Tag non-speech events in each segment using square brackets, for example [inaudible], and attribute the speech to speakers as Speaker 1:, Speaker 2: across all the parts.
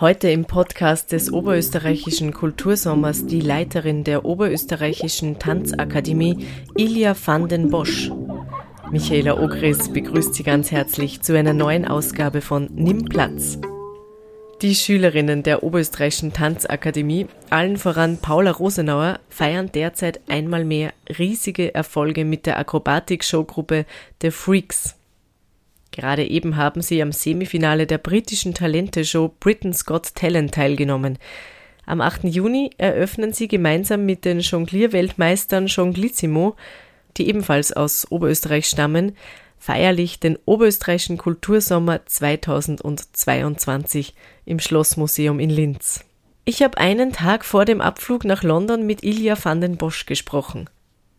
Speaker 1: Heute im Podcast des Oberösterreichischen Kultursommers die Leiterin der Oberösterreichischen Tanzakademie, Ilja van den Bosch. Michaela Ogris begrüßt Sie ganz herzlich zu einer neuen Ausgabe von Nimm Platz. Die Schülerinnen der Oberösterreichischen Tanzakademie, allen voran Paula Rosenauer, feiern derzeit einmal mehr riesige Erfolge mit der Akrobatik-Showgruppe The Freaks. Gerade eben haben sie am Semifinale der britischen Talente-Show Britain's Got Talent teilgenommen. Am 8. Juni eröffnen sie gemeinsam mit den Jonglierweltmeistern Jonglissimo, die ebenfalls aus Oberösterreich stammen, feierlich den Oberösterreichischen Kultursommer 2022 im Schlossmuseum in Linz. Ich habe einen Tag vor dem Abflug nach London mit Ilja van den Bosch gesprochen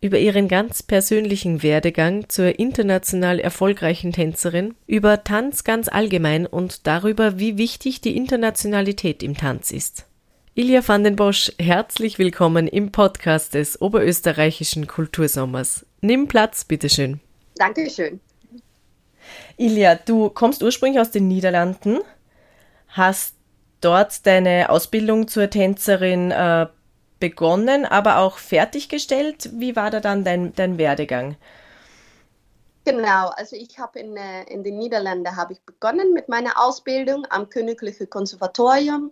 Speaker 1: über ihren ganz persönlichen Werdegang zur international erfolgreichen Tänzerin, über Tanz ganz allgemein und darüber, wie wichtig die Internationalität im Tanz ist. Ilja van den Bosch, herzlich willkommen im Podcast des Oberösterreichischen Kultursommers. Nimm Platz, bitteschön.
Speaker 2: Dankeschön.
Speaker 1: Ilja, du kommst ursprünglich aus den Niederlanden, hast dort deine Ausbildung zur Tänzerin äh, begonnen, aber auch fertiggestellt. Wie war da dann dein, dein Werdegang?
Speaker 2: Genau, also ich habe in, äh, in den Niederlanden habe ich begonnen mit meiner Ausbildung am Königlichen Konservatorium.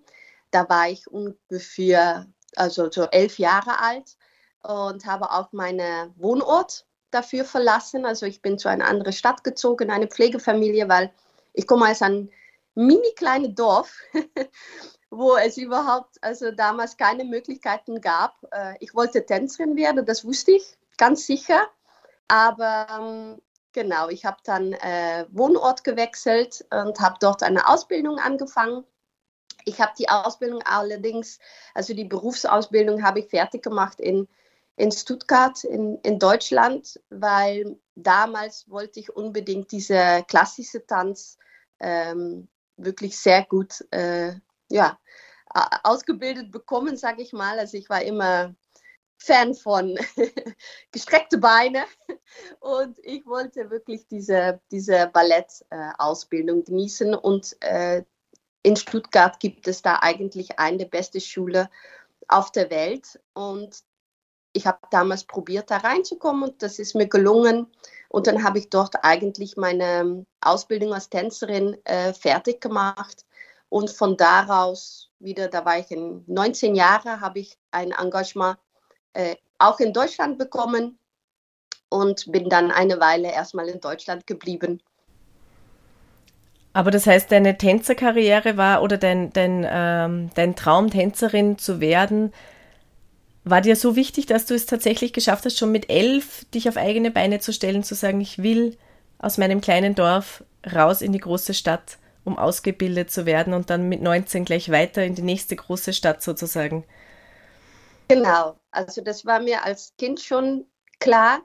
Speaker 2: Da war ich ungefähr also so elf Jahre alt und habe auch meinen Wohnort dafür verlassen. Also ich bin zu einer anderen Stadt gezogen, eine Pflegefamilie, weil ich komme aus einem mini kleines Dorf [laughs] wo es überhaupt also damals keine Möglichkeiten gab. Äh, ich wollte Tänzerin werden, das wusste ich ganz sicher. Aber ähm, genau, ich habe dann äh, Wohnort gewechselt und habe dort eine Ausbildung angefangen. Ich habe die Ausbildung allerdings, also die Berufsausbildung habe ich fertig gemacht in, in Stuttgart in, in Deutschland, weil damals wollte ich unbedingt diese klassische Tanz ähm, wirklich sehr gut äh, ja, ausgebildet bekommen, sage ich mal. Also ich war immer Fan von [laughs] gestreckte Beine. Und ich wollte wirklich diese, diese Ballettausbildung äh, genießen. Und äh, in Stuttgart gibt es da eigentlich eine der besten Schule auf der Welt. Und ich habe damals probiert, da reinzukommen. Und das ist mir gelungen. Und dann habe ich dort eigentlich meine Ausbildung als Tänzerin äh, fertig gemacht und von daraus wieder, da war ich in 19 Jahren, habe ich ein Engagement äh, auch in Deutschland bekommen und bin dann eine Weile erstmal in Deutschland geblieben.
Speaker 1: Aber das heißt, deine Tänzerkarriere war oder dein, dein, ähm, dein Traum, Tänzerin zu werden, war dir so wichtig, dass du es tatsächlich geschafft hast, schon mit elf dich auf eigene Beine zu stellen, zu sagen, ich will aus meinem kleinen Dorf raus in die große Stadt? Um ausgebildet zu werden und dann mit 19 gleich weiter in die nächste große Stadt sozusagen.
Speaker 2: Genau, also das war mir als Kind schon klar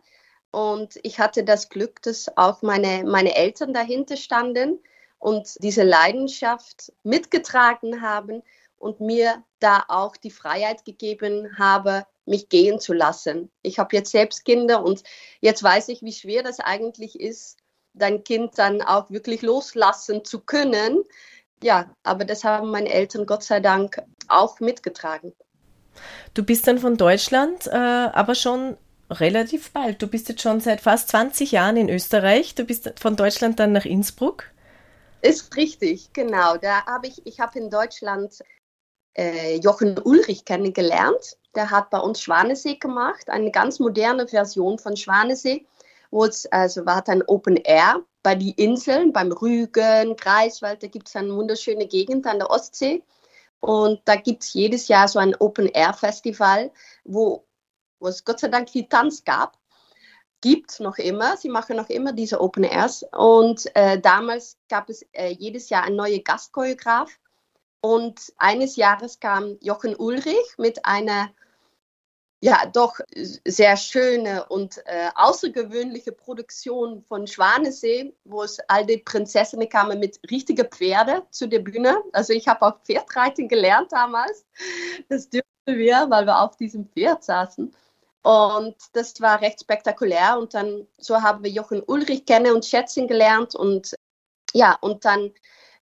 Speaker 2: und ich hatte das Glück, dass auch meine, meine Eltern dahinter standen und diese Leidenschaft mitgetragen haben und mir da auch die Freiheit gegeben habe, mich gehen zu lassen. Ich habe jetzt selbst Kinder und jetzt weiß ich, wie schwer das eigentlich ist, dein Kind dann auch wirklich loslassen zu können. Ja, aber das haben meine Eltern Gott sei Dank auch mitgetragen.
Speaker 1: Du bist dann von Deutschland, äh, aber schon relativ bald. Du bist jetzt schon seit fast 20 Jahren in Österreich. Du bist von Deutschland dann nach Innsbruck.
Speaker 2: Ist richtig, genau. Da habe ich, ich habe in Deutschland äh, Jochen Ulrich kennengelernt. Der hat bei uns Schwanesee gemacht, eine ganz moderne Version von Schwanesee es, also war ein Open Air bei den Inseln, beim Rügen, Greifswald, da gibt es eine wunderschöne Gegend an der Ostsee. Und da gibt es jedes Jahr so ein Open Air Festival, wo, wo es Gott sei Dank viel Tanz gab. Gibt noch immer, sie machen noch immer diese Open Airs. Und äh, damals gab es äh, jedes Jahr ein neuer Gastchoreograf. Und eines Jahres kam Jochen Ulrich mit einer ja doch sehr schöne und äh, außergewöhnliche Produktion von Schwanesee, wo es all die Prinzessinnen kamen mit richtigen Pferde zu der Bühne. Also ich habe auch Pferdreiten gelernt damals. Das dürften wir, weil wir auf diesem Pferd saßen. Und das war recht spektakulär. Und dann so haben wir Jochen Ulrich kennen und schätzen gelernt. Und ja, und dann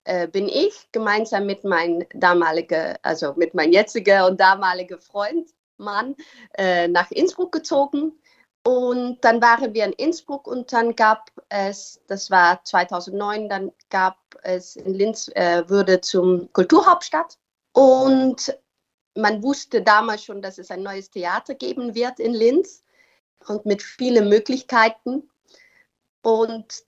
Speaker 2: äh, bin ich gemeinsam mit meinem damaligen, also mit meinem jetzigen und damaligen Freund, Mann, äh, nach Innsbruck gezogen. Und dann waren wir in Innsbruck und dann gab es, das war 2009, dann gab es in Linz, äh, wurde zum Kulturhauptstadt. Und man wusste damals schon, dass es ein neues Theater geben wird in Linz und mit vielen Möglichkeiten. Und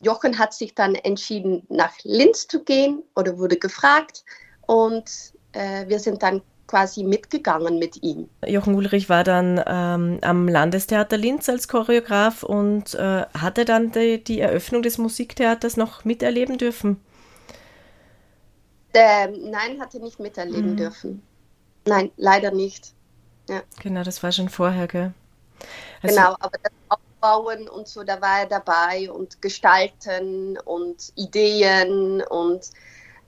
Speaker 2: Jochen hat sich dann entschieden, nach Linz zu gehen oder wurde gefragt. Und äh, wir sind dann quasi mitgegangen mit ihm.
Speaker 1: Jochen Ulrich war dann ähm, am Landestheater Linz als Choreograf und äh, hatte dann die, die, Eröffnung des Musiktheaters noch miterleben dürfen?
Speaker 2: Äh, nein, hatte nicht miterleben mhm. dürfen. Nein, leider nicht.
Speaker 1: Ja. Genau, das war schon vorher, gell?
Speaker 2: Also, genau, aber das Aufbauen und so, da war er dabei und Gestalten und Ideen und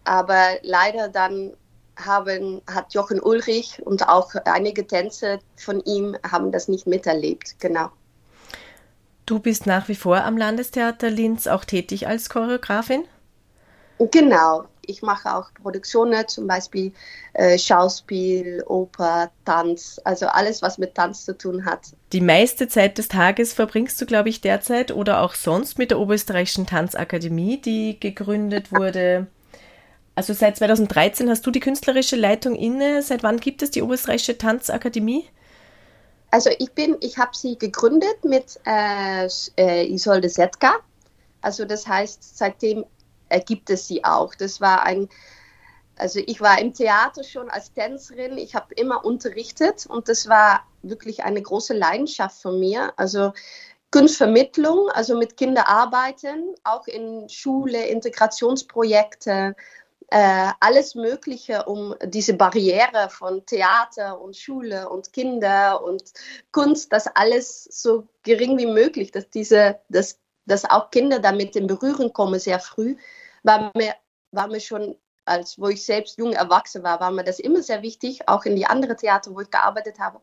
Speaker 2: aber leider dann haben, hat Jochen Ulrich und auch einige Tänzer von ihm haben das nicht miterlebt, genau.
Speaker 1: Du bist nach wie vor am Landestheater Linz auch tätig als Choreografin?
Speaker 2: Genau, ich mache auch Produktionen, zum Beispiel äh, Schauspiel, Oper, Tanz, also alles, was mit Tanz zu tun hat.
Speaker 1: Die meiste Zeit des Tages verbringst du, glaube ich, derzeit oder auch sonst mit der Oberösterreichischen Tanzakademie, die gegründet [laughs] wurde. Also seit 2013 hast du die künstlerische Leitung inne. Seit wann gibt es die Oberösterreichische Tanzakademie?
Speaker 2: Also ich bin, ich habe sie gegründet mit äh, äh Isolde Setka. Also das heißt, seitdem gibt es sie auch. Das war ein, also ich war im Theater schon als Tänzerin, ich habe immer unterrichtet und das war wirklich eine große Leidenschaft von mir. Also Kunstvermittlung, also mit Kindern arbeiten, auch in Schule, Integrationsprojekte, äh, alles Mögliche, um diese Barriere von Theater und Schule und Kinder und Kunst, das alles so gering wie möglich, dass diese, dass, dass auch Kinder damit in Berührung kommen sehr früh, war mir, war mir schon, als wo ich selbst jung erwachsen war, war mir das immer sehr wichtig, auch in die anderen Theater, wo ich gearbeitet habe,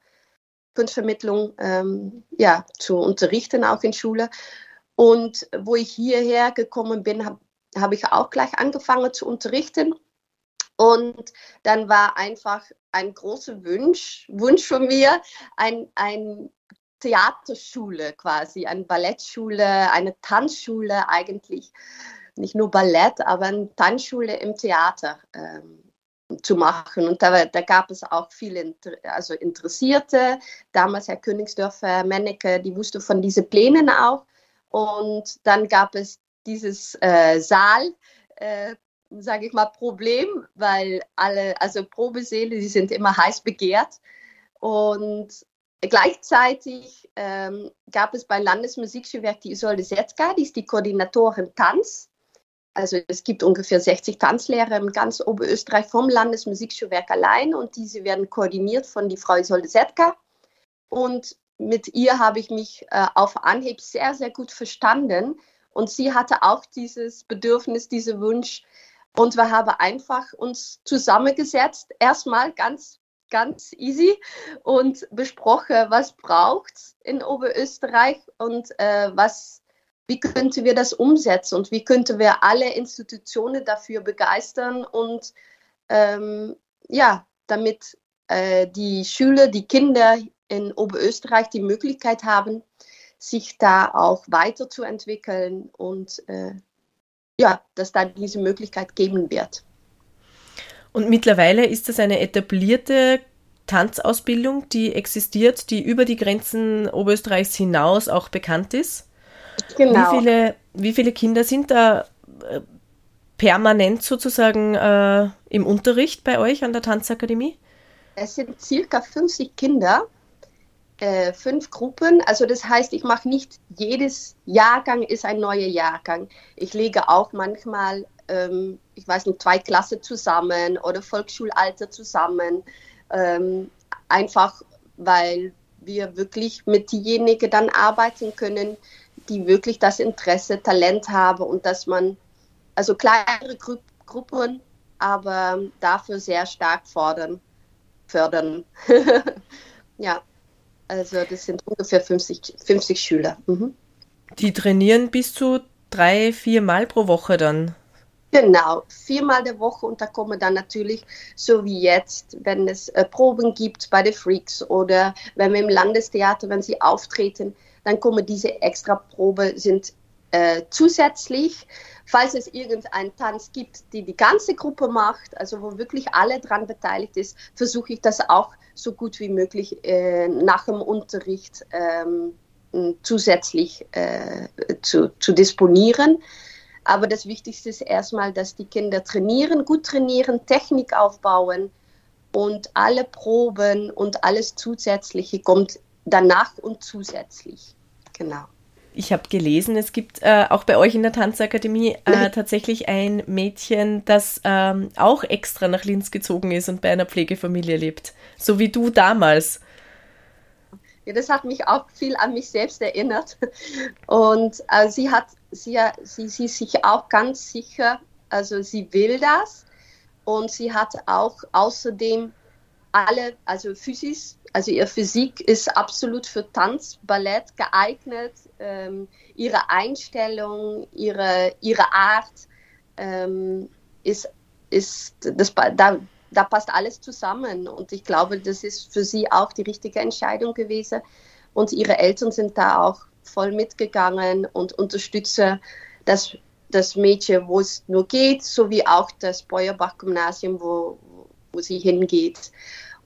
Speaker 2: Kunstvermittlung ähm, ja, zu unterrichten, auch in Schule. Und wo ich hierher gekommen bin, habe hab ich auch gleich angefangen zu unterrichten. Und dann war einfach ein großer Wunsch, Wunsch von mir, ein, ein Theaterschule quasi, eine Ballettschule, eine Tanzschule eigentlich nicht nur Ballett, aber eine Tanzschule im Theater ähm, zu machen. Und da, da, gab es auch viele also Interessierte. Damals Herr Königsdörfer, Mennecke, die wusste von diesen Plänen auch. Und dann gab es dieses äh, Saal, äh, sage ich mal, Problem, weil alle, also Probesäle, die sind immer heiß begehrt. Und gleichzeitig ähm, gab es beim Landesmusikschulwerk die Isolde Setzka, die ist die Koordinatorin Tanz. Also es gibt ungefähr 60 Tanzlehrer in ganz Oberösterreich vom Landesmusikschulwerk allein und diese werden koordiniert von die Frau Isolde Setka. Und mit ihr habe ich mich äh, auf Anhieb sehr, sehr gut verstanden. Und sie hatte auch dieses Bedürfnis, diesen Wunsch. Und wir haben einfach uns zusammengesetzt, erstmal ganz, ganz easy und besprochen, was braucht in Oberösterreich und äh, was wie könnten wir das umsetzen und wie könnten wir alle Institutionen dafür begeistern und ähm, ja, damit äh, die Schüler, die Kinder in Oberösterreich die Möglichkeit haben, sich da auch weiterzuentwickeln und äh, ja, dass da diese Möglichkeit geben wird.
Speaker 1: Und mittlerweile ist das eine etablierte Tanzausbildung, die existiert, die über die Grenzen Oberösterreichs hinaus auch bekannt ist? Genau. Wie viele, wie viele Kinder sind da äh, permanent sozusagen äh, im Unterricht bei euch an der Tanzakademie?
Speaker 2: Es sind circa 50 Kinder, äh, fünf Gruppen. Also das heißt, ich mache nicht jedes Jahrgang ist ein neuer Jahrgang. Ich lege auch manchmal, ähm, ich weiß nicht, zwei Klassen zusammen oder Volksschulalter zusammen. Ähm, einfach weil wir wirklich mit denjenigen dann arbeiten können, die wirklich das Interesse, Talent haben und dass man, also kleinere Gru Gruppen, aber dafür sehr stark fordern, fördern. [laughs] ja, also das sind ungefähr 50, 50 Schüler. Mhm.
Speaker 1: Die trainieren bis zu drei, vier Mal pro Woche dann?
Speaker 2: Genau, viermal der Woche und da kommen dann natürlich, so wie jetzt, wenn es äh, Proben gibt bei den Freaks oder wenn wir im Landestheater, wenn sie auftreten, dann kommen diese extra Probe, sind äh, zusätzlich, falls es irgendeinen Tanz gibt, die die ganze Gruppe macht, also wo wirklich alle dran beteiligt ist, versuche ich das auch so gut wie möglich äh, nach dem Unterricht ähm, zusätzlich äh, zu, zu disponieren. Aber das Wichtigste ist erstmal, dass die Kinder trainieren, gut trainieren, Technik aufbauen und alle Proben und alles Zusätzliche kommt danach und zusätzlich. Genau.
Speaker 1: Ich habe gelesen, es gibt äh, auch bei euch in der Tanzakademie äh, [laughs] tatsächlich ein Mädchen, das ähm, auch extra nach Linz gezogen ist und bei einer Pflegefamilie lebt. So wie du damals.
Speaker 2: Ja, das hat mich auch viel an mich selbst erinnert. Und äh, sie hat, sie, sie, sie sich auch ganz sicher, also sie will das. Und sie hat auch außerdem alle, also Physis, also ihr Physik ist absolut für Tanz, Ballett geeignet. Ähm, ihre Einstellung, ihre, ihre Art ähm, ist, ist das, da, da passt alles zusammen. Und ich glaube, das ist für sie auch die richtige Entscheidung gewesen. Und ihre Eltern sind da auch voll mitgegangen und unterstützen das, das Mädchen, wo es nur geht, sowie auch das Beuerbach-Gymnasium, wo, wo sie hingeht.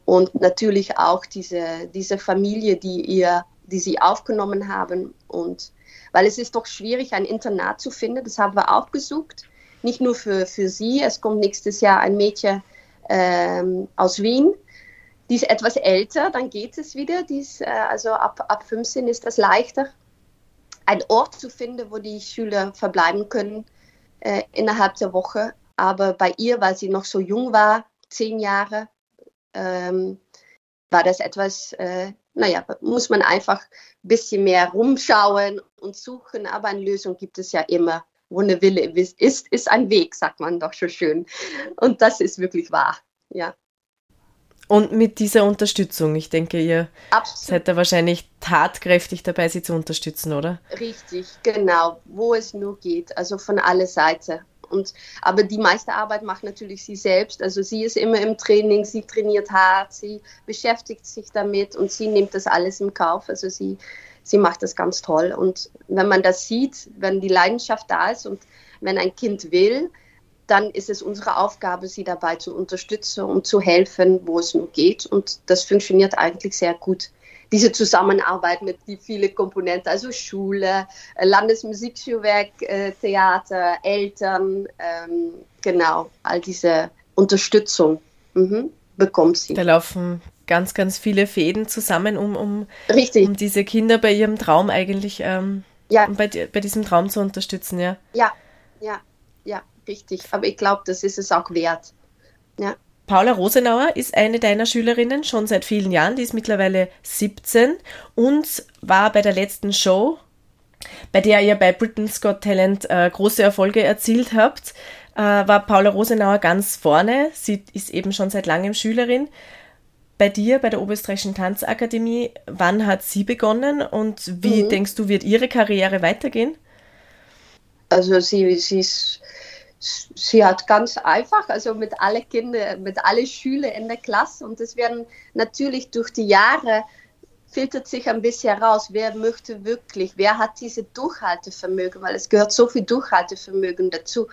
Speaker 2: Und natürlich auch diese, diese Familie, die, ihr, die sie aufgenommen haben. Und weil es ist doch schwierig, ein Internat zu finden, das haben wir auch gesucht. Nicht nur für, für sie, es kommt nächstes Jahr ein Mädchen ähm, aus Wien. Die ist etwas älter, dann geht es wieder. Dies, äh, also ab, ab 15 ist das leichter, einen Ort zu finden, wo die Schüler verbleiben können äh, innerhalb der Woche. Aber bei ihr, weil sie noch so jung war, zehn Jahre, ähm, war das etwas, äh, naja, muss man einfach ein bisschen mehr rumschauen und suchen. Aber eine Lösung gibt es ja immer wo eine Wille ist, ist ein Weg, sagt man doch schon schön. Und das ist wirklich wahr, ja.
Speaker 1: Und mit dieser Unterstützung, ich denke, ihr Absolut. seid da wahrscheinlich tatkräftig dabei, sie zu unterstützen, oder?
Speaker 2: Richtig, genau, wo es nur geht, also von aller Seite. Und, aber die meiste Arbeit macht natürlich sie selbst. Also sie ist immer im Training, sie trainiert hart, sie beschäftigt sich damit und sie nimmt das alles im Kauf. Also sie, sie macht das ganz toll. Und wenn man das sieht, wenn die Leidenschaft da ist und wenn ein Kind will, dann ist es unsere Aufgabe, sie dabei zu unterstützen und zu helfen, wo es nur geht. Und das funktioniert eigentlich sehr gut. Diese Zusammenarbeit mit die viele Komponenten, also Schule, äh, Landesmusikschulwerk, äh, Theater, Eltern, ähm, genau, all diese Unterstützung mhm, bekommt sie.
Speaker 1: Da laufen ganz, ganz viele Fäden zusammen, um, um, um diese Kinder bei ihrem Traum eigentlich, ähm, ja. um bei, bei diesem Traum zu unterstützen, ja.
Speaker 2: Ja, ja, ja, richtig. Aber ich glaube, das ist es auch wert. Ja.
Speaker 1: Paula Rosenauer ist eine deiner Schülerinnen schon seit vielen Jahren, die ist mittlerweile 17 und war bei der letzten Show, bei der ihr bei Britain's Got Talent äh, große Erfolge erzielt habt, äh, war Paula Rosenauer ganz vorne. Sie ist eben schon seit langem Schülerin bei dir, bei der Oberösterreichischen Tanzakademie, wann hat sie begonnen und wie mhm. denkst du, wird ihre Karriere weitergehen?
Speaker 2: Also sie, sie, ist, sie hat ganz einfach, also mit alle Kinder, mit alle Schüler in der Klasse und es werden natürlich durch die Jahre filtert sich ein bisschen heraus, wer möchte wirklich, wer hat diese Durchhaltevermögen, weil es gehört so viel Durchhaltevermögen dazu.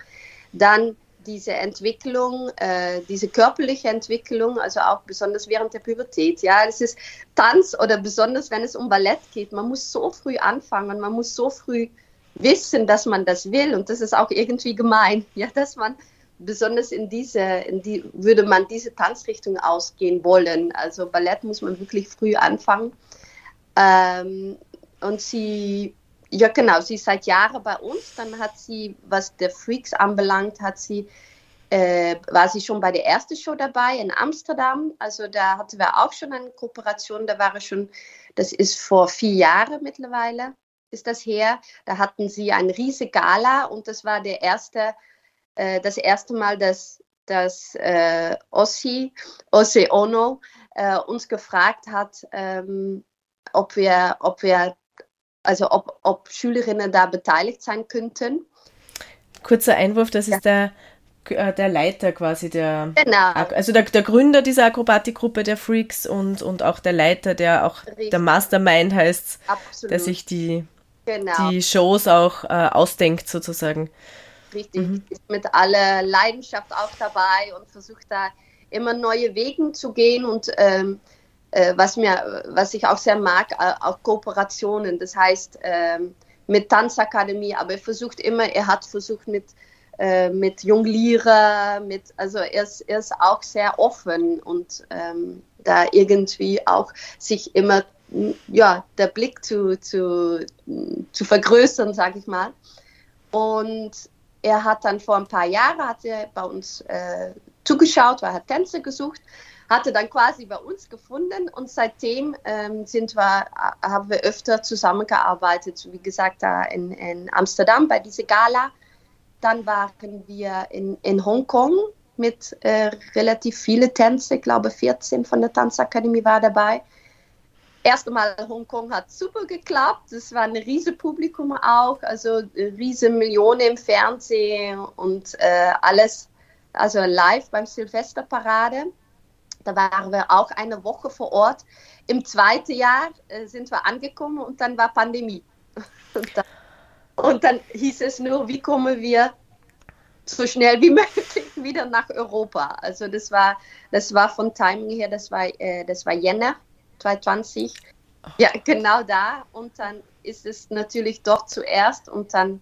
Speaker 2: Dann diese Entwicklung, äh, diese körperliche Entwicklung, also auch besonders während der Pubertät. Ja, es ist Tanz oder besonders wenn es um Ballett geht. Man muss so früh anfangen, man muss so früh wissen, dass man das will und das ist auch irgendwie gemein, [laughs] ja, dass man besonders in diese, in die, würde man diese Tanzrichtung ausgehen wollen. Also Ballett muss man wirklich früh anfangen. Ähm, und sie ja, genau. Sie ist seit Jahren bei uns. Dann hat sie, was der Freaks anbelangt, hat sie, äh, war sie schon bei der ersten Show dabei in Amsterdam. Also da hatten wir auch schon eine Kooperation. Da war es schon, das ist vor vier Jahren mittlerweile, ist das her. Da hatten sie eine riesige Gala und das war der erste, äh, das erste Mal, dass, dass äh, Ossi, Ossi Ono, äh, uns gefragt hat, ähm, ob wir, ob wir also ob, ob Schülerinnen da beteiligt sein könnten.
Speaker 1: Kurzer Einwurf, das ist ja. der, äh, der Leiter quasi, der, genau. also der, der Gründer dieser Akrobatikgruppe der Freaks und, und auch der Leiter, der auch Richtig. der Mastermind heißt, Absolut. der sich die, genau. die Shows auch äh, ausdenkt sozusagen.
Speaker 2: Richtig, mhm. ist mit aller Leidenschaft auch dabei und versucht da immer neue Wege zu gehen und ähm, äh, was mir, was ich auch sehr mag, äh, auch Kooperationen. Das heißt ähm, mit Tanzakademie, aber er versucht immer, er hat versucht mit äh, mit Jongliere, mit also er ist, er ist auch sehr offen und ähm, da irgendwie auch sich immer ja der Blick zu zu, zu vergrößern, sage ich mal. Und er hat dann vor ein paar Jahren hat er bei uns äh, zugeschaut, weil er Tänze gesucht hatte dann quasi bei uns gefunden und seitdem ähm, sind wir, haben wir öfter zusammengearbeitet, wie gesagt, da in, in Amsterdam bei dieser Gala. Dann waren wir in, in Hongkong mit äh, relativ vielen Tänzen, ich glaube 14 von der Tanzakademie war dabei. Erst einmal Hongkong hat super geklappt, es war ein riesiges Publikum auch, also riesige Millionen im Fernsehen und äh, alles, also live beim Silvesterparade. Da waren wir auch eine Woche vor Ort. Im zweiten Jahr äh, sind wir angekommen und dann war Pandemie. [laughs] Und dann, und dann hieß es nur, wie kommen wir so schnell wie [laughs] möglich wieder nach Europa. Also das war, das war von Timing her, das war, äh, das war Jänner 2020. Ja, genau da. Und dann ist es natürlich dort zuerst und dann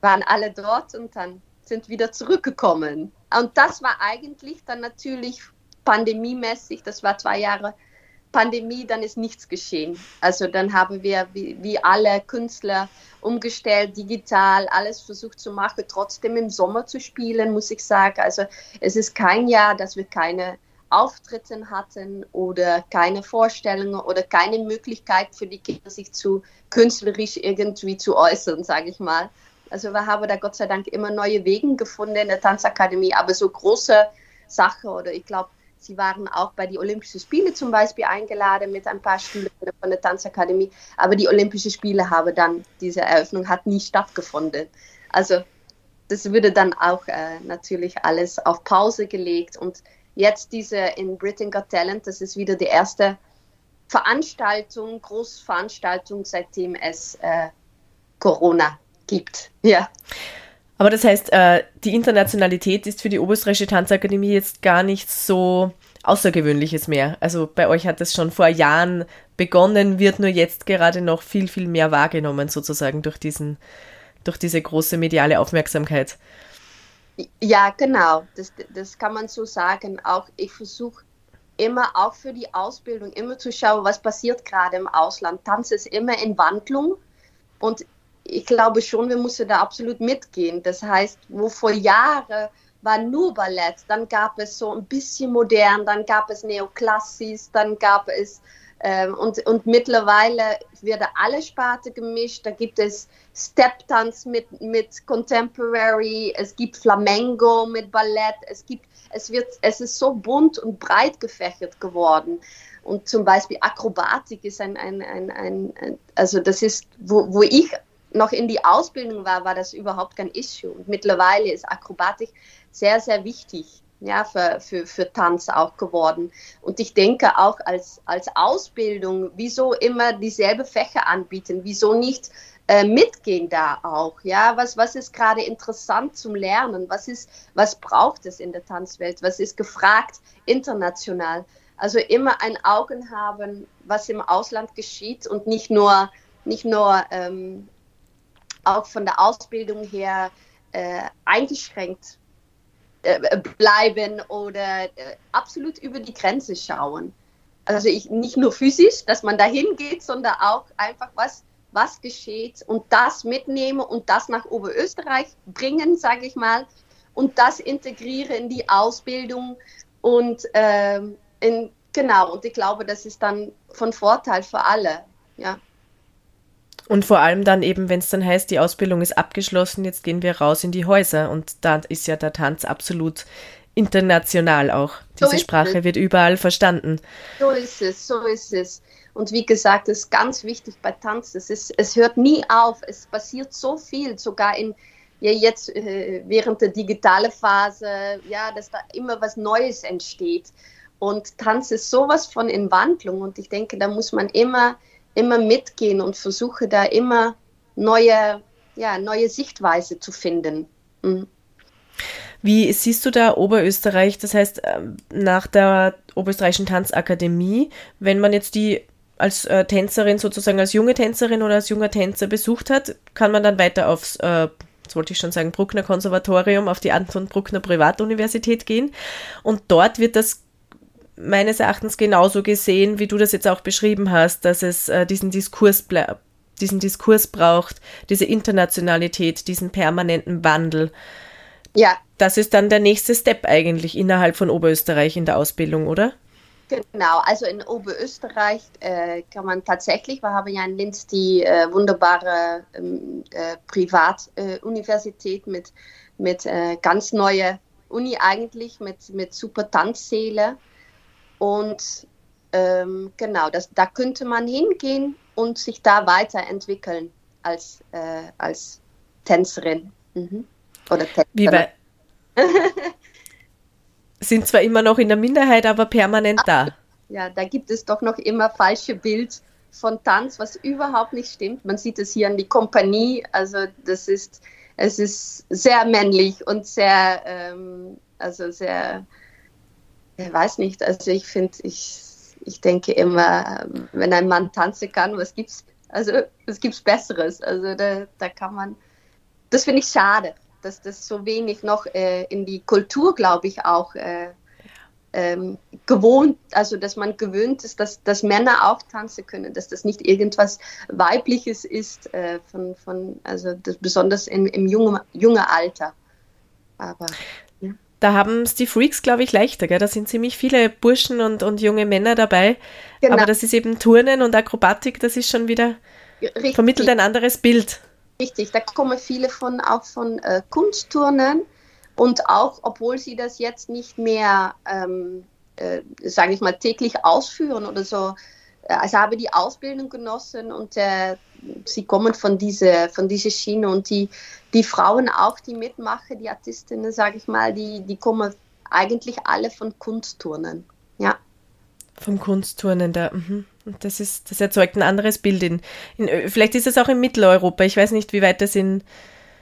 Speaker 2: waren alle dort und dann sind wieder zurückgekommen. Und das war eigentlich dann natürlich pandemiemäßig, das war zwei Jahre Pandemie, dann ist nichts geschehen. Also dann haben wir wie, wie alle Künstler umgestellt, digital, alles versucht zu machen, trotzdem im Sommer zu spielen, muss ich sagen. Also es ist kein Jahr, dass wir keine Auftritte hatten oder keine Vorstellungen oder keine Möglichkeit für die Kinder, sich zu künstlerisch irgendwie zu äußern, sage ich mal. Also wir haben da Gott sei Dank immer neue Wege gefunden in der Tanzakademie, aber so große Sache oder ich glaube Sie waren auch bei den Olympischen Spielen zum Beispiel eingeladen mit ein paar Schülern von der Tanzakademie. Aber die Olympischen Spiele haben dann, diese Eröffnung hat nie stattgefunden. Also das würde dann auch äh, natürlich alles auf Pause gelegt. Und jetzt diese in Britain Got Talent, das ist wieder die erste Veranstaltung, Großveranstaltung, seitdem es äh, Corona gibt. Ja.
Speaker 1: Aber das heißt, äh, die Internationalität ist für die Oberösterreichische Tanzakademie jetzt gar nichts so Außergewöhnliches mehr. Also bei euch hat es schon vor Jahren begonnen, wird nur jetzt gerade noch viel, viel mehr wahrgenommen, sozusagen durch diesen, durch diese große mediale Aufmerksamkeit.
Speaker 2: Ja, genau. Das, das kann man so sagen. Auch ich versuche immer auch für die Ausbildung immer zu schauen, was passiert gerade im Ausland. Tanz ist immer in Wandlung und ich glaube schon, wir müssen da absolut mitgehen. Das heißt, wo vor Jahren war nur Ballett, dann gab es so ein bisschen modern, dann gab es Neoklassis, dann gab es ähm, und, und mittlerweile wird alle Sparte gemischt. Da gibt es Step-Tanz mit, mit Contemporary, es gibt Flamengo mit Ballett, es gibt, es wird, es ist so bunt und breit gefächert geworden. Und zum Beispiel Akrobatik ist ein, ein, ein, ein, ein also das ist, wo, wo ich noch in die Ausbildung war, war das überhaupt kein Issue. Und mittlerweile ist Akrobatik sehr, sehr wichtig ja, für, für, für Tanz auch geworden. Und ich denke auch als, als Ausbildung, wieso immer dieselbe Fächer anbieten, wieso nicht äh, mitgehen da auch, ja, was, was ist gerade interessant zum Lernen, was ist, was braucht es in der Tanzwelt, was ist gefragt international. Also immer ein Augen haben, was im Ausland geschieht und nicht nur, nicht nur ähm, auch von der Ausbildung her äh, eingeschränkt äh, bleiben oder äh, absolut über die Grenze schauen. Also ich, nicht nur physisch, dass man dahin geht, sondern auch einfach was, was geschieht und das mitnehmen und das nach Oberösterreich bringen, sage ich mal, und das integrieren in die Ausbildung und ähm, in, genau, und ich glaube, das ist dann von Vorteil für alle, ja.
Speaker 1: Und vor allem dann eben, wenn es dann heißt, die Ausbildung ist abgeschlossen, jetzt gehen wir raus in die Häuser. Und da ist ja der Tanz absolut international auch. Diese so Sprache es. wird überall verstanden.
Speaker 2: So ist es, so ist es. Und wie gesagt, das ist ganz wichtig bei Tanz. Das ist, es hört nie auf. Es passiert so viel, sogar in ja jetzt äh, während der digitalen Phase, ja, dass da immer was Neues entsteht. Und Tanz ist sowas von in Wandlung und ich denke, da muss man immer, immer mitgehen und versuche da immer neue, ja, neue Sichtweise zu finden. Mhm.
Speaker 1: Wie siehst du da Oberösterreich, das heißt ähm, nach der Oberösterreichischen Tanzakademie, wenn man jetzt die als äh, Tänzerin sozusagen als junge Tänzerin oder als junger Tänzer besucht hat, kann man dann weiter aufs, äh, jetzt wollte ich schon sagen, Bruckner Konservatorium, auf die Anton Bruckner Privatuniversität gehen. Und dort wird das meines Erachtens genauso gesehen, wie du das jetzt auch beschrieben hast, dass es äh, diesen Diskurs diesen Diskurs braucht, diese Internationalität, diesen permanenten Wandel. Ja. Das ist dann der nächste Step eigentlich innerhalb von Oberösterreich in der Ausbildung, oder?
Speaker 2: Genau, also in Oberösterreich äh, kann man tatsächlich, wir haben ja in Linz die äh, wunderbare ähm, äh, Privatuniversität mit, mit äh, ganz neuer Uni eigentlich, mit, mit super Tanzsäle. Und ähm, genau, das, da könnte man hingehen und sich da weiterentwickeln als, äh, als Tänzerin. Mhm.
Speaker 1: Oder Tänzerin. [laughs] Sind zwar immer noch in der Minderheit, aber permanent da.
Speaker 2: Ja, da gibt es doch noch immer falsche Bild von Tanz, was überhaupt nicht stimmt. Man sieht es hier an die Kompanie, also das ist, es ist sehr männlich und sehr, ähm, also sehr, ich weiß nicht, also ich finde, ich, ich denke immer, wenn ein Mann tanzen kann, was gibt's, also es gibt Besseres, also da, da kann man, das finde ich schade dass das so wenig noch äh, in die Kultur, glaube ich, auch äh, ähm, gewohnt, also dass man gewöhnt ist, dass, dass Männer auch tanzen können, dass das nicht irgendwas Weibliches ist, äh, von, von, also das, besonders in, im jungen, jungen Alter.
Speaker 1: Aber. Da haben es die Freaks, glaube ich, leichter. Gell? Da sind ziemlich viele Burschen und, und junge Männer dabei. Genau. Aber das ist eben Turnen und Akrobatik, das ist schon wieder, Richtig. vermittelt ein anderes Bild.
Speaker 2: Richtig, da kommen viele von auch von äh, Kunstturnen und auch, obwohl sie das jetzt nicht mehr, ähm, äh, sage ich mal, täglich ausführen oder so, also habe die Ausbildung genossen und äh, sie kommen von dieser von dieser Schiene und die die Frauen auch, die mitmachen, die Artistinnen, sage ich mal, die die kommen eigentlich alle von Kunstturnen, ja.
Speaker 1: Vom Kunstturnen, da. Mhm. Das ist, das erzeugt ein anderes Bild. In, in, vielleicht ist es auch in Mitteleuropa. Ich weiß nicht, wie weit das in,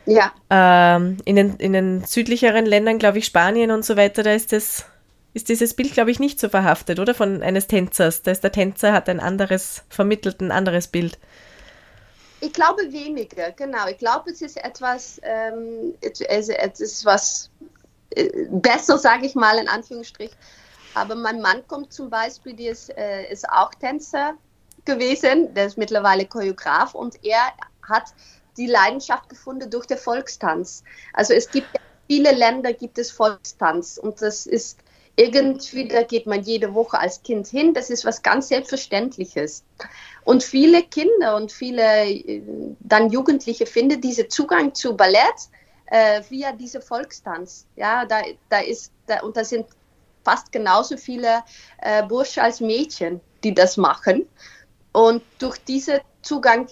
Speaker 1: ja. ähm, in, den, in den südlicheren Ländern, glaube ich, Spanien und so weiter, da ist das, ist dieses Bild, glaube ich, nicht so verhaftet, oder? Von eines Tänzers. Da ist der Tänzer hat ein anderes, vermittelt ein anderes Bild.
Speaker 2: Ich glaube weniger, genau. Ich glaube, es ist etwas, ähm, es, es ist was äh, besser, sage ich mal, in Anführungsstrich, aber mein Mann kommt zum Beispiel, der ist, äh, ist auch Tänzer gewesen, der ist mittlerweile Choreograf und er hat die Leidenschaft gefunden durch den Volkstanz. Also es gibt viele Länder, gibt es Volkstanz und das ist irgendwie, da geht man jede Woche als Kind hin, das ist was ganz Selbstverständliches. Und viele Kinder und viele äh, dann Jugendliche finden diesen Zugang zu Ballett äh, via diese Volkstanz. Ja, da, da ist, da, und da sind fast genauso viele äh, Bursche als Mädchen, die das machen. Und durch diesen Zugang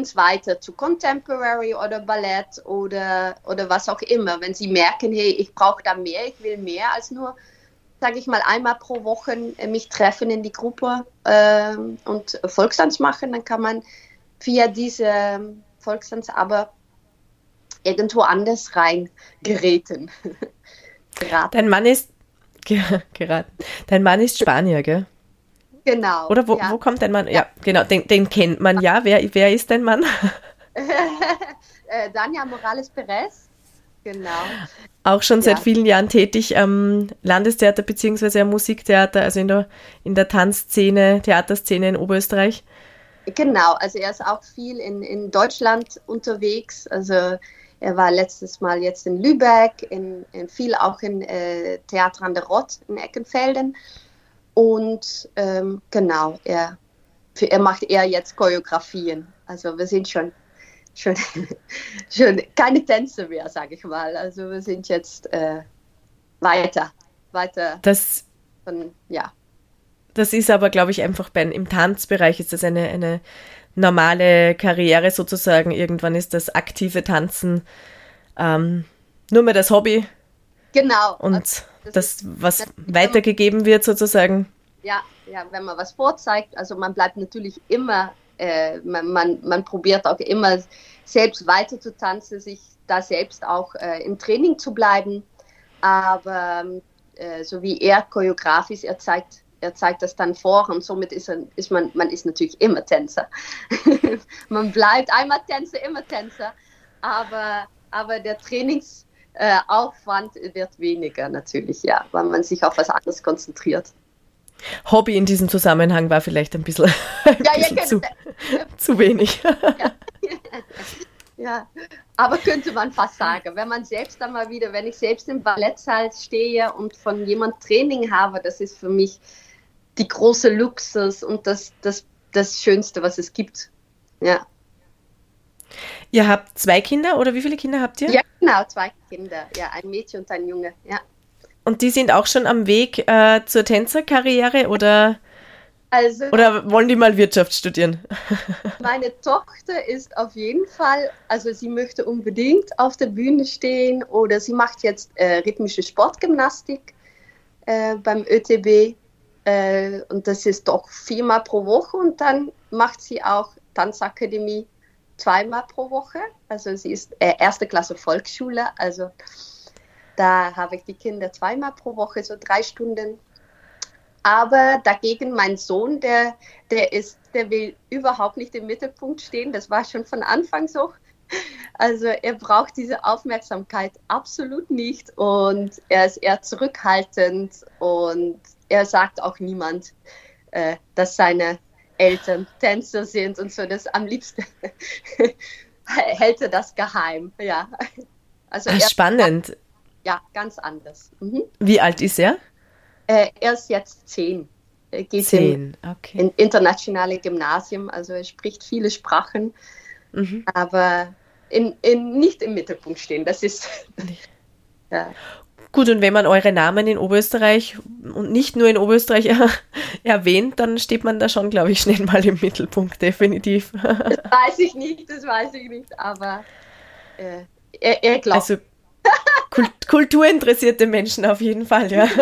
Speaker 2: es weiter zu Contemporary oder Ballett oder, oder was auch immer. Wenn sie merken, hey, ich brauche da mehr, ich will mehr als nur, sage ich mal, einmal pro Woche äh, mich treffen in die Gruppe äh, und Volkstanz machen, dann kann man via diese Volkstanz aber irgendwo anders reingeräten. [laughs]
Speaker 1: Dein Mann ist [laughs] geraten. Dein Mann ist Spanier, gell?
Speaker 2: Genau.
Speaker 1: Oder wo, ja. wo kommt dein Mann? Ja, ja genau, den, den, kennt man ja. Wer, wer ist dein Mann? [laughs]
Speaker 2: Äh, Dania Morales Perez. Genau.
Speaker 1: Auch schon seit vielen Jahren tätig am Landestheater bzw. am Musiktheater, also in der, in der Tanzszene, Theaterszene in Oberösterreich.
Speaker 2: Genau, also er ist auch viel in, in Deutschland unterwegs. Also er war letztes Mal jetzt in Lübeck, in, in viel auch in äh, Theater an der Rott in Eckenfelden. Und ähm, genau, er, für, er macht eher jetzt Choreografien. Also wir sind schon, schon, [laughs] schon keine Tänze mehr, sage ich mal. Also wir sind jetzt äh, weiter, weiter.
Speaker 1: Das, von, ja. Das ist aber, glaube ich, einfach bei, im Tanzbereich ist das eine, eine normale Karriere sozusagen. Irgendwann ist das aktive Tanzen ähm, nur mehr das Hobby.
Speaker 2: Genau.
Speaker 1: Und also das, was weitergegeben wird sozusagen.
Speaker 2: Ja, ja, wenn man was vorzeigt, also man bleibt natürlich immer, äh, man, man, man probiert auch immer selbst weiter zu tanzen, sich da selbst auch äh, im Training zu bleiben. Aber äh, so wie er choreografisch, er zeigt, er zeigt das dann vor und somit ist, er, ist man, man ist natürlich immer Tänzer. [laughs] man bleibt einmal Tänzer, immer Tänzer. Aber, aber der Trainingsaufwand äh, wird weniger natürlich, ja, weil man sich auf was anderes konzentriert.
Speaker 1: Hobby in diesem Zusammenhang war vielleicht ein bisschen, [laughs] ein ja, bisschen ja, zu, zu, wenig.
Speaker 2: Ja. [laughs] ja. aber könnte man fast sagen, wenn man selbst dann mal wieder, wenn ich selbst im Ballettsaal stehe und von jemand Training habe, das ist für mich die große Luxus und das, das, das Schönste, was es gibt. Ja.
Speaker 1: Ihr habt zwei Kinder oder wie viele Kinder habt ihr?
Speaker 2: Ja, genau, zwei Kinder. Ja, ein Mädchen und ein Junge. Ja.
Speaker 1: Und die sind auch schon am Weg äh, zur Tänzerkarriere oder, also, oder wollen die mal Wirtschaft studieren? [laughs]
Speaker 2: Meine Tochter ist auf jeden Fall, also sie möchte unbedingt auf der Bühne stehen oder sie macht jetzt äh, rhythmische Sportgymnastik äh, beim ÖTB. Äh, und das ist doch viermal pro Woche und dann macht sie auch Tanzakademie zweimal pro Woche. Also sie ist äh, erste Klasse Volksschule, also da habe ich die Kinder zweimal pro Woche, so drei Stunden. Aber dagegen mein Sohn, der, der ist, der will überhaupt nicht im Mittelpunkt stehen. Das war schon von Anfang so. Also er braucht diese Aufmerksamkeit absolut nicht und er ist eher zurückhaltend und er sagt auch niemand, äh, dass seine Eltern Tänzer sind und so. Das am liebsten [laughs] hält er das geheim. Ja.
Speaker 1: Also Ach, spannend
Speaker 2: ja, ganz anders. Mhm.
Speaker 1: Wie alt ist er?
Speaker 2: Äh, er ist jetzt zehn. Er geht zehn, in, okay. in internationale Gymnasium, also er spricht viele Sprachen, mhm. aber in, in, nicht im Mittelpunkt stehen. Das ist. [laughs]
Speaker 1: ja. Gut, und wenn man eure Namen in Oberösterreich und nicht nur in Oberösterreich [laughs] erwähnt, dann steht man da schon, glaube ich, schnell mal im Mittelpunkt, definitiv.
Speaker 2: das weiß ich nicht, das weiß ich nicht, aber äh, er, er glaubt. Also
Speaker 1: Kult kulturinteressierte Menschen auf jeden Fall, ja. [laughs]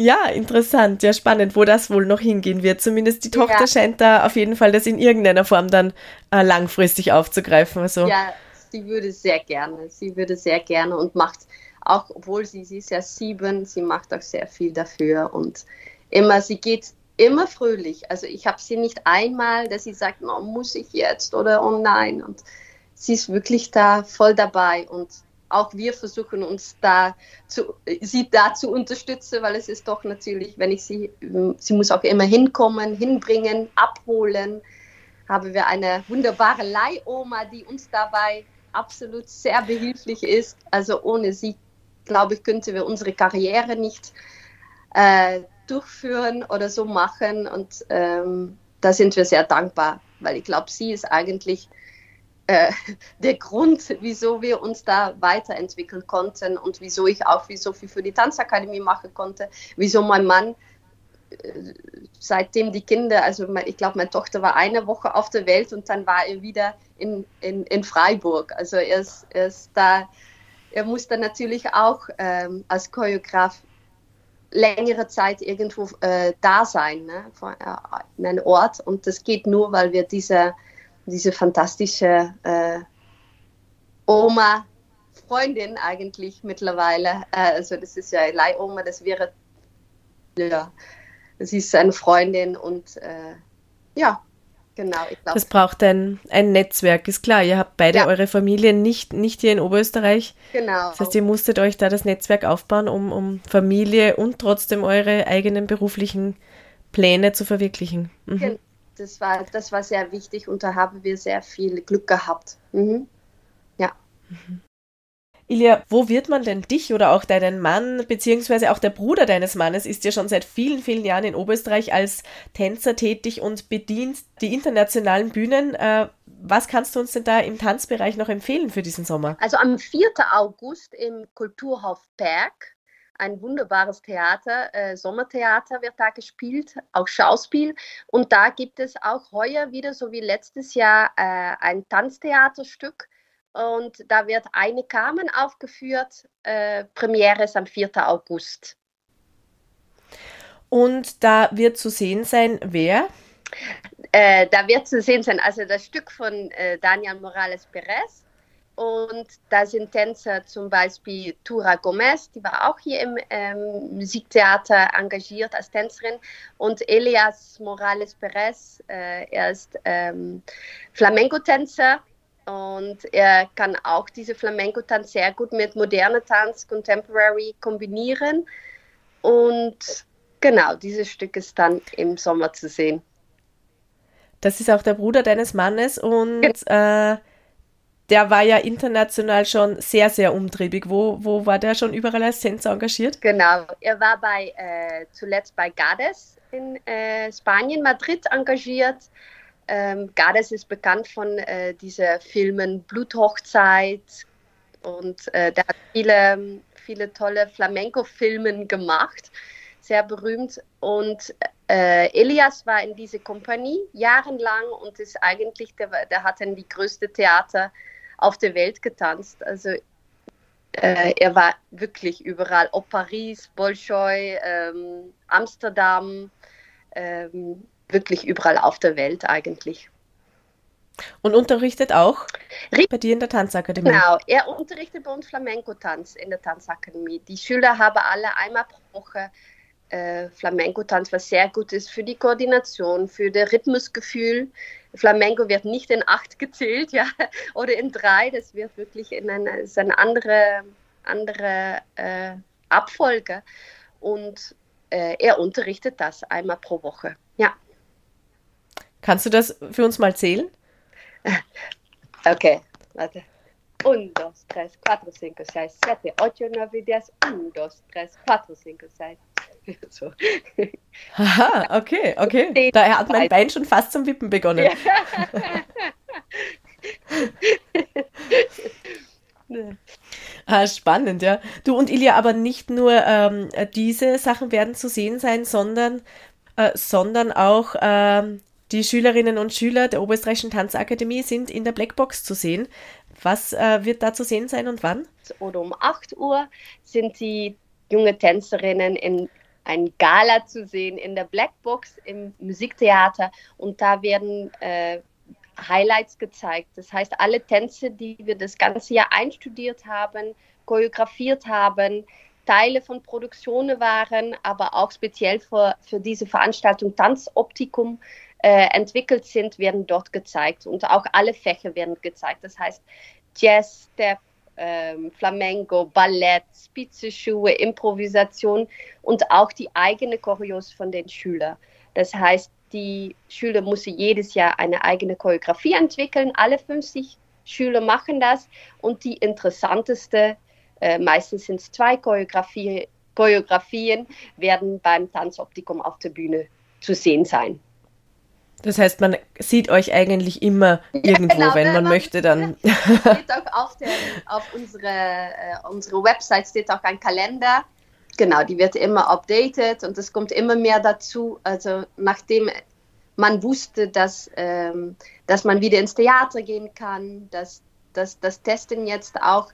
Speaker 1: Ja, interessant, ja spannend, wo das wohl noch hingehen wird. Zumindest die Tochter ja. scheint da auf jeden Fall das in irgendeiner Form dann äh, langfristig aufzugreifen. Also.
Speaker 2: Ja, sie würde sehr gerne. Sie würde sehr gerne und macht auch, obwohl sie, sie ist ja sieben, sie macht auch sehr viel dafür und immer, sie geht immer fröhlich. Also ich habe sie nicht einmal, dass sie sagt, no, muss ich jetzt oder oh nein. Und sie ist wirklich da voll dabei und auch wir versuchen uns da zu, sie da zu unterstützen, weil es ist doch natürlich, wenn ich sie, sie muss auch immer hinkommen, hinbringen, abholen. Haben wir eine wunderbare Leihoma, die uns dabei absolut sehr behilflich ist. Also ohne sie, glaube ich, könnten wir unsere Karriere nicht äh, durchführen oder so machen. Und ähm, da sind wir sehr dankbar, weil ich glaube, sie ist eigentlich äh, [laughs] der Grund, wieso wir uns da weiterentwickeln konnten und wieso ich auch so viel für die Tanzakademie machen konnte, wieso mein Mann seitdem die Kinder, also ich glaube, meine Tochter war eine Woche auf der Welt und dann war er wieder in, in, in Freiburg. Also er ist, er ist da, er muss dann natürlich auch ähm, als Choreograf längere Zeit irgendwo äh, da sein, ne, äh, in einem Ort. Und das geht nur, weil wir diese diese fantastische äh, Oma, Freundin eigentlich mittlerweile. Äh, also das ist ja Leihoma, das wäre, ja, sie ist eine Freundin und äh, ja, genau.
Speaker 1: Das braucht ein, ein Netzwerk, ist klar. Ihr habt beide ja. eure Familien nicht, nicht hier in Oberösterreich.
Speaker 2: Genau.
Speaker 1: Das heißt, ihr musstet euch da das Netzwerk aufbauen, um, um Familie und trotzdem eure eigenen beruflichen Pläne zu verwirklichen.
Speaker 2: Mhm das war, das war sehr wichtig und da haben wir sehr viel Glück gehabt. Mhm. Ja.
Speaker 1: Mhm. Ilja, wo wird man denn dich oder auch deinen Mann, beziehungsweise auch der Bruder deines Mannes ist ja schon seit vielen, vielen Jahren in Oberösterreich als Tänzer tätig und bedient die internationalen Bühnen. Äh, was kannst du uns denn da im Tanzbereich noch empfehlen für diesen Sommer?
Speaker 2: Also am 4. August im Kulturhof Berg ein wunderbares Theater, äh, Sommertheater wird da gespielt, auch Schauspiel. Und da gibt es auch heuer wieder, so wie letztes Jahr, äh, ein Tanztheaterstück. Und da wird eine Carmen aufgeführt. Äh, Premiere ist am 4. August.
Speaker 1: Und da wird zu sehen sein, wer?
Speaker 2: Äh, da wird zu sehen sein, also das Stück von äh, Daniel Morales Perez und da sind Tänzer zum Beispiel Tura Gomez, die war auch hier im ähm, Musiktheater engagiert als Tänzerin. Und Elias Morales Perez, äh, er ist ähm, Flamenco-Tänzer und er kann auch diese Flamenco-Tanz sehr gut mit moderner Tanz, Contemporary kombinieren. Und genau, dieses Stück ist dann im Sommer zu sehen.
Speaker 1: Das ist auch der Bruder deines Mannes und äh, der war ja international schon sehr, sehr umtriebig. Wo, wo war der schon überall als Tänzer engagiert?
Speaker 2: Genau, er war bei, äh, zuletzt bei Gades in äh, Spanien, Madrid engagiert. Ähm, Gades ist bekannt von äh, diesen Filmen Bluthochzeit und äh, der hat viele, viele tolle Flamenco-Filme gemacht, sehr berühmt. Und äh, Elias war in dieser Kompanie jahrelang und ist eigentlich, der, der hat dann die größte Theater auf der Welt getanzt. Also äh, er war wirklich überall, ob Paris, Bolshoi, ähm, Amsterdam, ähm, wirklich überall auf der Welt eigentlich.
Speaker 1: Und unterrichtet auch bei dir in der Tanzakademie?
Speaker 2: Genau, er unterrichtet bei uns Flamenco-Tanz in der Tanzakademie. Die Schüler haben alle einmal pro Woche äh, Flamenco-Tanz, was sehr gut ist für die Koordination, für das Rhythmusgefühl. Flamenco wird nicht in acht gezählt, [laughs] ja, oder in drei. Das wird wirklich in eine, ist eine andere, andere äh, Abfolge. Und äh, er unterrichtet das einmal pro Woche. Ja.
Speaker 1: Kannst du das für uns mal zählen? [laughs]
Speaker 2: Okay, warte. 1, 2, 3, 4, 5, 6, 7, 8, 9, 10. 1, 2, 3, 4, 5, 6,
Speaker 1: so. Aha, okay, okay. Da hat mein Bein schon fast zum Wippen begonnen. Ja. [laughs] ah, spannend, ja. Du und Ilja, aber nicht nur ähm, diese Sachen werden zu sehen sein, sondern, äh, sondern auch ähm, die Schülerinnen und Schüler der Oberösterreichischen Tanzakademie sind in der Blackbox zu sehen. Was äh, wird da zu sehen sein und wann?
Speaker 2: Oder um 8 Uhr sind die junge Tänzerinnen in ein Gala zu sehen in der Blackbox im Musiktheater und da werden äh, Highlights gezeigt. Das heißt, alle Tänze, die wir das ganze Jahr einstudiert haben, choreografiert haben, Teile von Produktionen waren, aber auch speziell für, für diese Veranstaltung Tanzoptikum äh, entwickelt sind, werden dort gezeigt und auch alle Fächer werden gezeigt. Das heißt, Jazz, Step, ähm, Flamenco, Ballett, Spitzeschuhe, Improvisation und auch die eigene Choreos von den Schülern. Das heißt, die Schüler müssen jedes Jahr eine eigene Choreografie entwickeln. Alle 50 Schüler machen das und die interessanteste, äh, meistens sind es zwei Choreografie, Choreografien, werden beim Tanzoptikum auf der Bühne zu sehen sein.
Speaker 1: Das heißt, man sieht euch eigentlich immer irgendwo, ja, genau, wenn man, man, möchte, dann. [laughs]
Speaker 2: Steht auch auf, der, auf unsere, äh, unsere Website steht auch ein Kalender. Genau, die wird immer updated und es kommt immer mehr dazu. Also nachdem man wusste, dass, ähm, dass man wieder ins Theater gehen kann, dass, dass das Testen jetzt auch,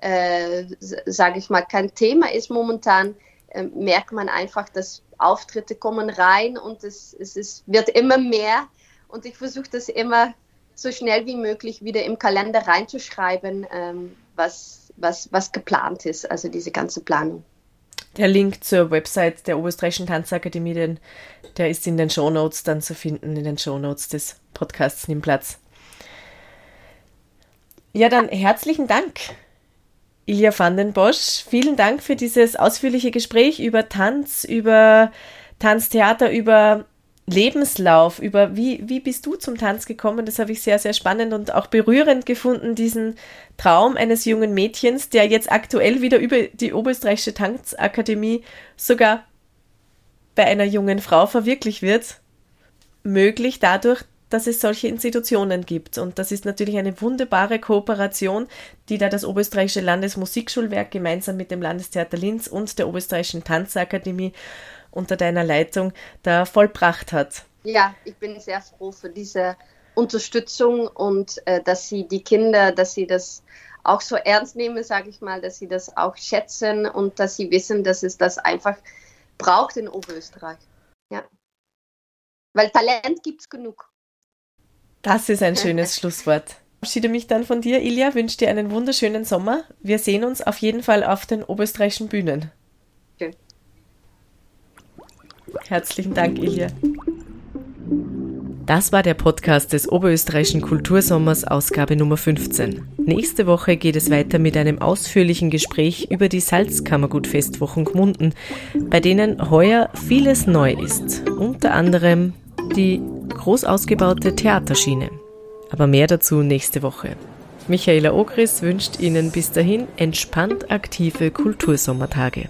Speaker 2: äh, sage ich mal, kein Thema ist momentan, äh, merkt man einfach, dass Auftritte kommen rein und es, es ist, wird immer mehr. Und ich versuche das immer so schnell wie möglich wieder im Kalender reinzuschreiben, ähm, was, was, was geplant ist, also diese ganze Planung.
Speaker 1: Der Link zur Website der Oberösterreichischen Tanzakademie, den, der ist in den Shownotes dann zu finden, in den Shownotes des Podcasts Nimm Platz. Ja, dann herzlichen Dank Ilja van den Bosch, vielen Dank für dieses ausführliche Gespräch über Tanz, über Tanztheater, über Lebenslauf, über wie, wie bist du zum Tanz gekommen? Das habe ich sehr, sehr spannend und auch berührend gefunden, diesen Traum eines jungen Mädchens, der jetzt aktuell wieder über die Oberösterreichische Tanzakademie sogar bei einer jungen Frau verwirklicht wird. Möglich dadurch, dass es solche Institutionen gibt. Und das ist natürlich eine wunderbare Kooperation, die da das Oberösterreichische Landesmusikschulwerk gemeinsam mit dem Landestheater Linz und der Oberösterreichischen Tanzakademie unter deiner Leitung da vollbracht hat.
Speaker 2: Ja, ich bin sehr froh für diese Unterstützung und äh, dass sie die Kinder, dass sie das auch so ernst nehmen, sage ich mal, dass sie das auch schätzen und dass sie wissen, dass es das einfach braucht in Oberösterreich. Ja. Weil Talent gibt es genug.
Speaker 1: Das ist ein schönes [laughs] Schlusswort. Ich verabschiede mich dann von dir, Ilja, wünsche dir einen wunderschönen Sommer. Wir sehen uns auf jeden Fall auf den oberösterreichischen Bühnen. Schön. Herzlichen Dank, Ilja. Das war der Podcast des Oberösterreichischen Kultursommers, Ausgabe Nummer 15. Nächste Woche geht es weiter mit einem ausführlichen Gespräch über die Salzkammergutfestwochen Gmunden, bei denen heuer vieles neu ist. Unter anderem die groß ausgebaute Theaterschiene. Aber mehr dazu nächste Woche. Michaela Ogris wünscht Ihnen bis dahin entspannt aktive Kultursommertage.